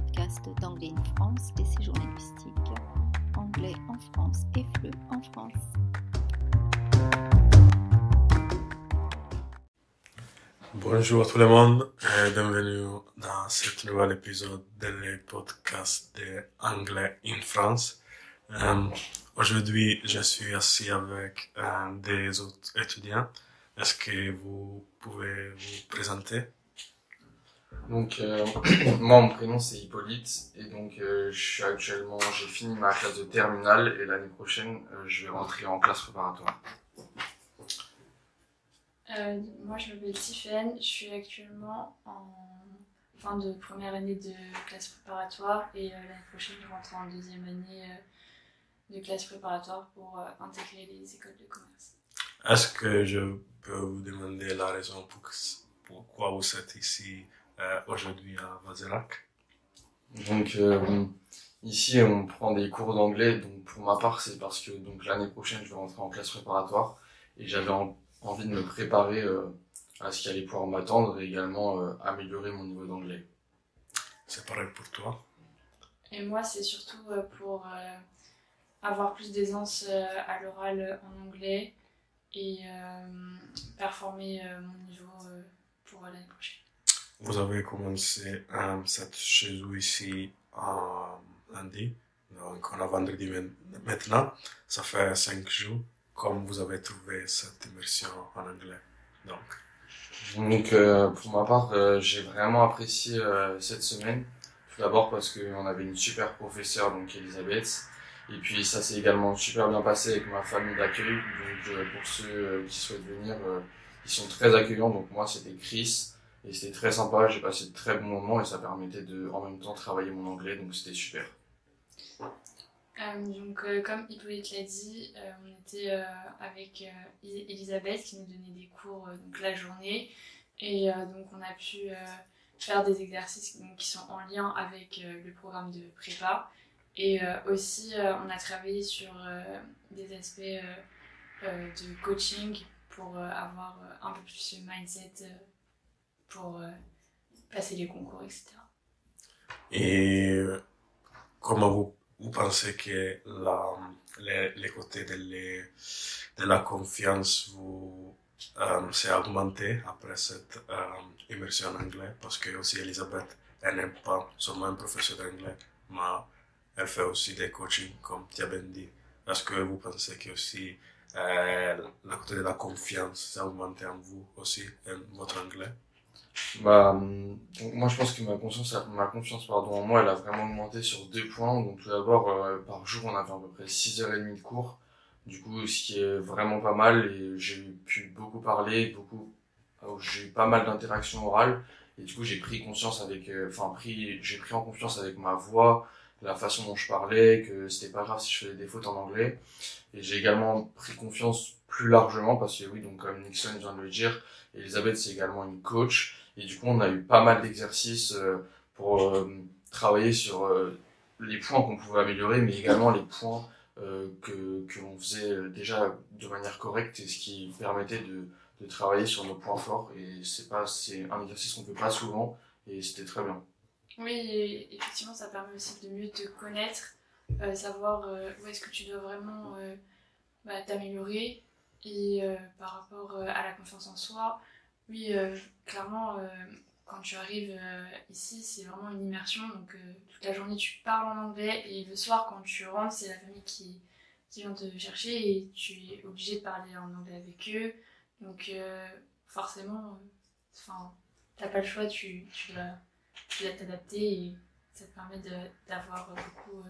podcast d'Anglais in France, des et. Bonjour tout le monde et bienvenue dans cet nouvel épisode de podcast de Anglais in France. Euh, Aujourd'hui, je suis assis avec un des autres étudiants. Est-ce que vous pouvez vous présenter? Donc, euh, moi, mon prénom c'est Hippolyte et donc euh, je suis actuellement, j'ai fini ma classe de terminale et l'année prochaine, euh, je vais rentrer en classe préparatoire. Euh, moi, je m'appelle Tiffaine, je suis actuellement en fin de première année de classe préparatoire et euh, l'année prochaine, je rentre en deuxième année euh, de classe préparatoire pour euh, intégrer les écoles de commerce. Est-ce que je peux vous demander la raison pour, pourquoi vous êtes ici aujourd'hui à Vazelac Donc, euh, ici, on prend des cours d'anglais. Donc, pour ma part, c'est parce que donc l'année prochaine, je vais rentrer en classe préparatoire et j'avais en- envie de me préparer euh, à ce qui allait pouvoir m'attendre et également euh, améliorer mon niveau d'anglais. C'est pareil pour toi Et moi, c'est surtout euh, pour euh, avoir plus d'aisance euh, à l'oral euh, en anglais et euh, performer euh, mon niveau euh, pour l'année prochaine. Vous avez commencé euh, cette chez ici en lundi, donc on a vendredi maintenant. Ça fait cinq jours. Comme vous avez trouvé cette immersion en anglais Donc, Donc euh, pour ma part, euh, j'ai vraiment apprécié euh, cette semaine. Tout d'abord parce qu'on avait une super professeure, donc Elisabeth. Et puis ça s'est également super bien passé avec ma famille d'accueil. Donc euh, pour ceux euh, qui souhaitent venir, euh, ils sont très accueillants. Donc moi c'était Chris et c'était très sympa. J'ai passé de très bons moments et ça permettait de en même temps travailler mon anglais. Donc c'était super. Euh, donc, euh, comme Hippolyte l'a dit, euh, on était avec Elisabeth qui nous donnait des cours donc la journée. Et donc, on a pu faire des exercices donc, qui sont en lien avec le programme de prépa. Et aussi, on a travaillé sur des aspects de coaching pour avoir un peu plus ce mindset pour euh, passer les concours, etc. et euh, comment vous, vous pensez que la, les, les côtés de, la confiance vous euh, s'est augmenté après cette immersion en anglais? Parce que aussi Elisabeth, elle n'est pas seulement un professeur d'anglais, mais elle fait aussi des coachings, comme tu as bien dit. Est-ce que vous pensez que aussi euh, la côté de la confiance s'est augmenté en vous aussi, en votre anglais? Bah, hum, moi je pense que ma confiance, ma confiance pardon, en moi, elle a vraiment augmenté sur deux points. Donc tout d'abord, euh, par jour, on avait à peu près 6h30 de cours. Du coup, ce qui est vraiment pas mal et j'ai pu beaucoup parler, beaucoup, euh, j'ai eu pas mal d'interactions orales et du coup j'ai pris conscience avec, euh, enfin pris, j'ai pris en confiance avec ma voix, la façon dont je parlais, que c'était pas grave si je faisais des fautes en anglais. Et j'ai également pris confiance plus largement parce que oui, donc comme Nixon vient de le dire, Elisabeth c'est également une coach. Et du coup, on a eu pas mal d'exercices euh, pour euh, travailler sur euh, les points qu'on pouvait améliorer, mais également les points que que l'on faisait déjà de manière correcte et ce qui permettait de, de travailler sur nos points forts. Et c'est pas c'est un exercice qu'on fait pas souvent et c'était très bien. Oui, effectivement, ça permet aussi de mieux te connaître, savoir où est-ce que tu dois vraiment bah, t'améliorer. Et euh, par rapport euh, à la confiance en soi, oui, euh, clairement, quand tu arrives ici, c'est vraiment une immersion. Donc, toute la journée, tu parles en anglais. Et le soir, quand tu rentres, c'est la famille qui, vient te chercher et tu es obligé de parler en anglais avec eux. Donc, forcément, enfin, t'as pas le choix, tu, dois tu t'adapter et ça te permet d'avoir beaucoup,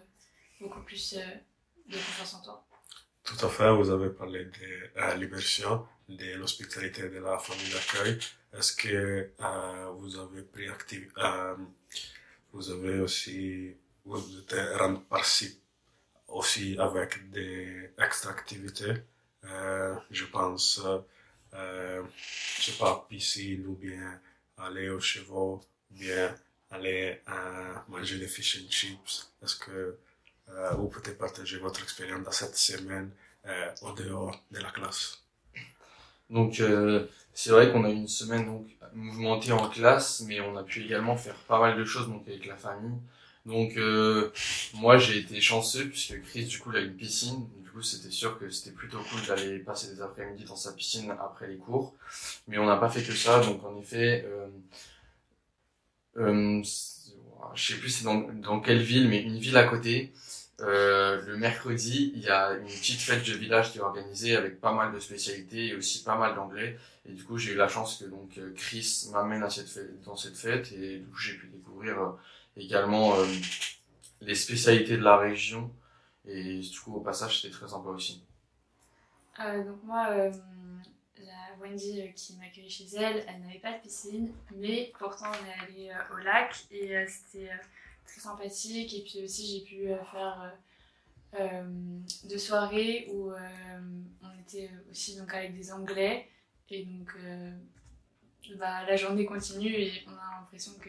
beaucoup plus de confiance en toi. Tout à fait, vous avez parlé de euh, l'immersion, de l'hospitalité de la famille d'accueil. Est-ce que euh, vous avez pris active, euh, vous avez aussi, vous êtes rendu participe aussi avec des extra activités, euh, je pense, euh, je sais pas, piscine ou bien aller au chevaux, ou bien aller euh, manger des fish and chips. Est-ce que vous pouvez partager votre expérience dans cette semaine euh, au dehors de la classe. Donc euh, c'est vrai qu'on a eu une semaine donc mouvementée en classe, mais on a pu également faire pas mal de choses donc avec la famille. Donc euh, moi j'ai été chanceux puisque Chris du coup il a une piscine, du coup c'était sûr que c'était plutôt cool d'aller passer des après-midi dans sa piscine après les cours, mais on n'a pas fait que ça, donc en effet, euh, je sais plus c'est dans, quelle ville, mais une ville à côté, euh, le mercredi, il y a une petite fête de village qui est organisée avec pas mal de spécialités et aussi pas mal d'anglais. Et du coup, j'ai eu la chance que donc euh, Chris m'amène dans cette fête et du coup, j'ai pu découvrir euh, également euh, les spécialités de la région. Et du coup, au passage, c'était très sympa aussi. Euh, donc moi, euh, Wendy euh, qui m'accueillait chez elle, elle n'avait pas de piscine, mais pourtant on est allé euh, au lac et euh, c'était très sympathique. Et puis aussi j'ai pu faire deux soirées où on était aussi donc avec des Anglais et donc bah, la journée continue et on a l'impression que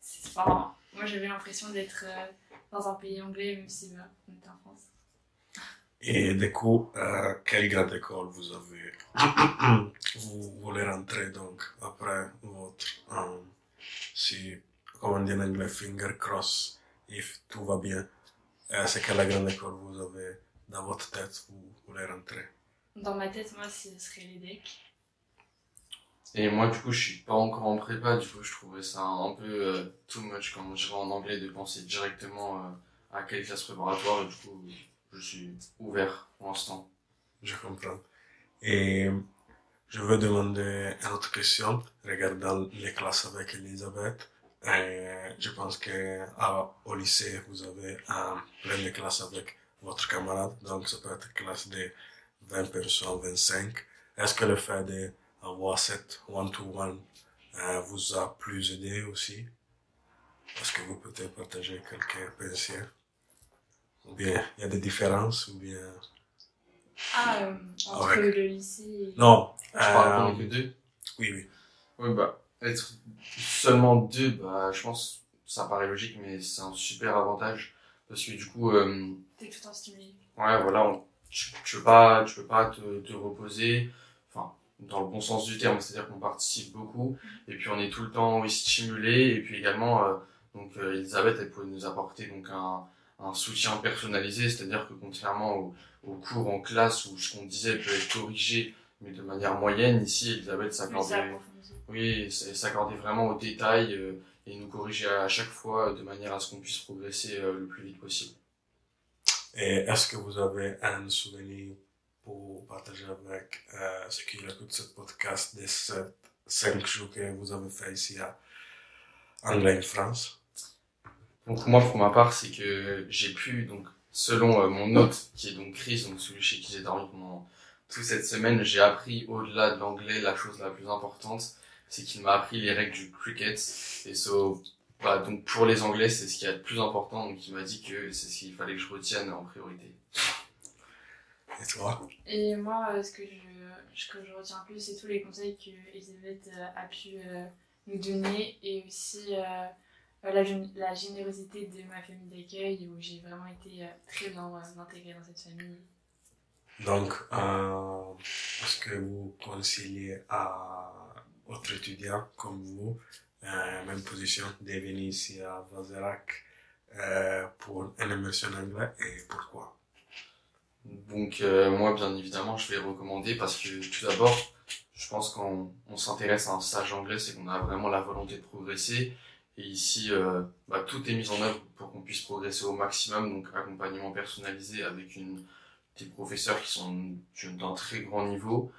c'est enfin, moi j'avais l'impression d'être dans un pays anglais même si bah, on était en France. Et du coup, euh, quelle grande école vous avez? Vous voulez rentrer donc après votre, euh, si, comment on dit en anglais, finger cross, if tout va bien. Euh, c'est quelle grande école vous avez dans votre tête, vous voulez rentrer? Dans ma tête, moi, ce serait les decks. Et moi, du coup, je suis pas encore en prépa, du coup, je trouvais ça un peu euh, too much, comme on dirait en anglais, de penser directement euh, à quelle classe préparatoire, et du coup, je suis ouvert pour l'instant. Je comprends. Et je veux demander une autre question regardant les classes avec Elisabeth. Et je pense que à, au lycée, vous avez plein de classes avec votre camarade, donc ça peut être classe de 20 personnes, 25. Est-ce que le fait d'avoir cette one-to-one euh, vous a plus aidé aussi? Est-ce que vous pouvez partager quelques pensées? Ou bien il y a des différences, ou bien... Ah, euh, entre Avec- le lycée et... Non. Je parle euh, que deux. oui, oui. Oui, bah, être seulement deux, bah, je pense, ça paraît logique, mais c'est un super avantage. Parce que du coup, euh, T'es tout le temps stimulé. ouais, voilà, on- tu, tu peux pas, tu peux pas te, te reposer, enfin, dans le bon sens du terme, c'est-à-dire qu'on participe beaucoup, et puis on est tout le temps oui, stimulé, et puis également, euh, donc, euh, Elisabeth, elle pouvait nous apporter donc un, un soutien personnalisé, c'est-à-dire que contrairement au, au cours en classe où ce qu'on disait peut être corrigé, mais de manière moyenne, ici, Elisabeth s'accordait oui, s'accorder vraiment aux détails euh, et nous corriger à chaque fois de manière à ce qu'on puisse progresser euh, le plus vite possible. Et est-ce que vous avez un souvenir pour partager avec euh, ceux qui écoutent ce podcast de ces cinq jours que vous avez fait ici à Anglais France? Donc moi, pour ma part, c'est que j'ai pu, donc selon euh, mon hôte, qui est donc Chris, donc celui chez qui j'ai dormi pendant toute cette semaine, j'ai appris au-delà de l'anglais la chose la plus importante, c'est qu'il m'a appris les règles du cricket. Et so, bah, donc pour les anglais, c'est ce qui est le plus important, donc il m'a dit que c'est ce qu'il fallait que je retienne en priorité. Et toi? Et moi, euh, ce que je, ce que je retiens plus, c'est tous les conseils que Elisabeth euh, a pu euh, nous donner et aussi la, gén- la générosité de ma famille d'accueil où j'ai vraiment été euh, très bien euh, intégrée dans cette famille. Donc, euh, est-ce que vous conseillez à autres étudiants comme vous, euh, même position, de venir ici à Vazerac euh, pour une immersion en anglais et pourquoi? Donc euh, moi, bien évidemment, je vais recommander parce que tout d'abord, je pense qu'on on s'intéresse à un stage anglais, c'est qu'on a vraiment la volonté de progresser. Et ici, euh, bah, tout est mis en œuvre pour qu'on puisse progresser au maximum. Donc accompagnement personnalisé avec une, des professeurs qui sont d'un très grand niveau.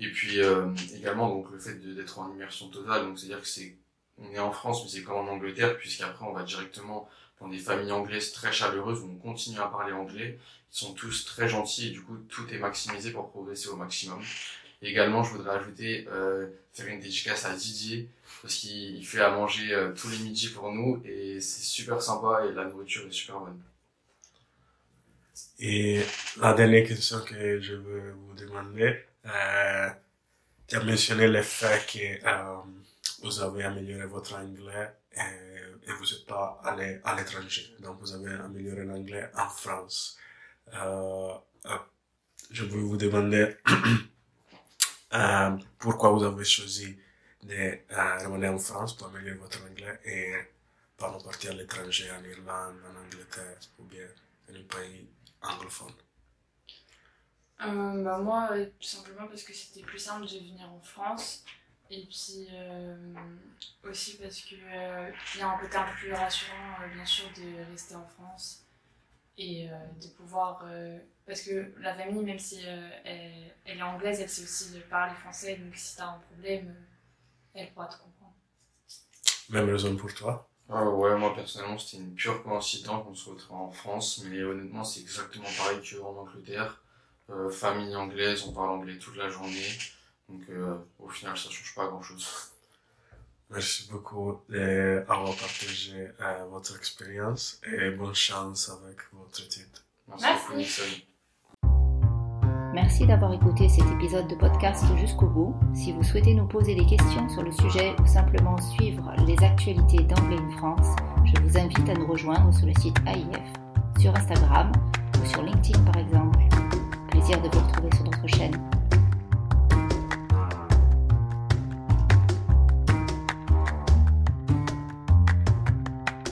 Et puis euh, également donc le fait d'être en immersion totale. Donc c'est-à-dire que c'est on est en France, mais c'est comme en Angleterre, puisqu'après on va directement dans des familles anglaises très chaleureuses où on continue à parler anglais ils sont tous très gentils et du coup tout est maximisé pour progresser au maximum. Et également, je voudrais ajouter euh, faire une dédicace à Didier parce qu'il il fait à manger euh, tous les midis pour nous et c'est super sympa et la nourriture est super bonne. Et la dernière question que je veux vous demander, euh, tu as mentionné le fait que euh, vous avez amélioré votre anglais et, et vous n'êtes pas allé à l'étranger. Donc vous avez amélioré l'anglais en France. Euh, euh, je veux vous demander, euh, pourquoi vous avez choisi de euh, revenir en France pour améliorer votre anglais et pas non partir à l'étranger, en Irlande, en Angleterre ou bien dans un pays anglophone Euh, bah moi, euh, tout simplement parce que c'était plus simple de venir en France. Et puis euh, aussi parce euh, il y a un côté un peu plus rassurant, euh, bien sûr, de rester en France et euh, de pouvoir. euh, parce que la famille, même si euh, elle, elle est anglaise, elle sait aussi parler français. Donc si t'as un problème, euh, elle pourra te comprendre. Même raison pour toi Ah ouais, moi personnellement, c'était une pure coïncidence qu'on se retrouve en France, mais honnêtement, c'est exactement pareil qu'en Angleterre. Euh, famille anglaise, on parle anglais toute la journée, donc euh, au final, ça change pas grand chose. Merci beaucoup d'avoir partagé euh, votre expérience et bonne chance avec votre étude. Merci, Merci. beaucoup, Nixon. Merci d'avoir écouté cet épisode de podcast jusqu'au bout. Si vous souhaitez nous poser des questions sur le sujet ou simplement suivre les actualités d'Anglais France, je vous invite à nous rejoindre sur le site AIF, sur Instagram ou sur LinkedIn par exemple. Plaisir de vous retrouver sur notre chaîne.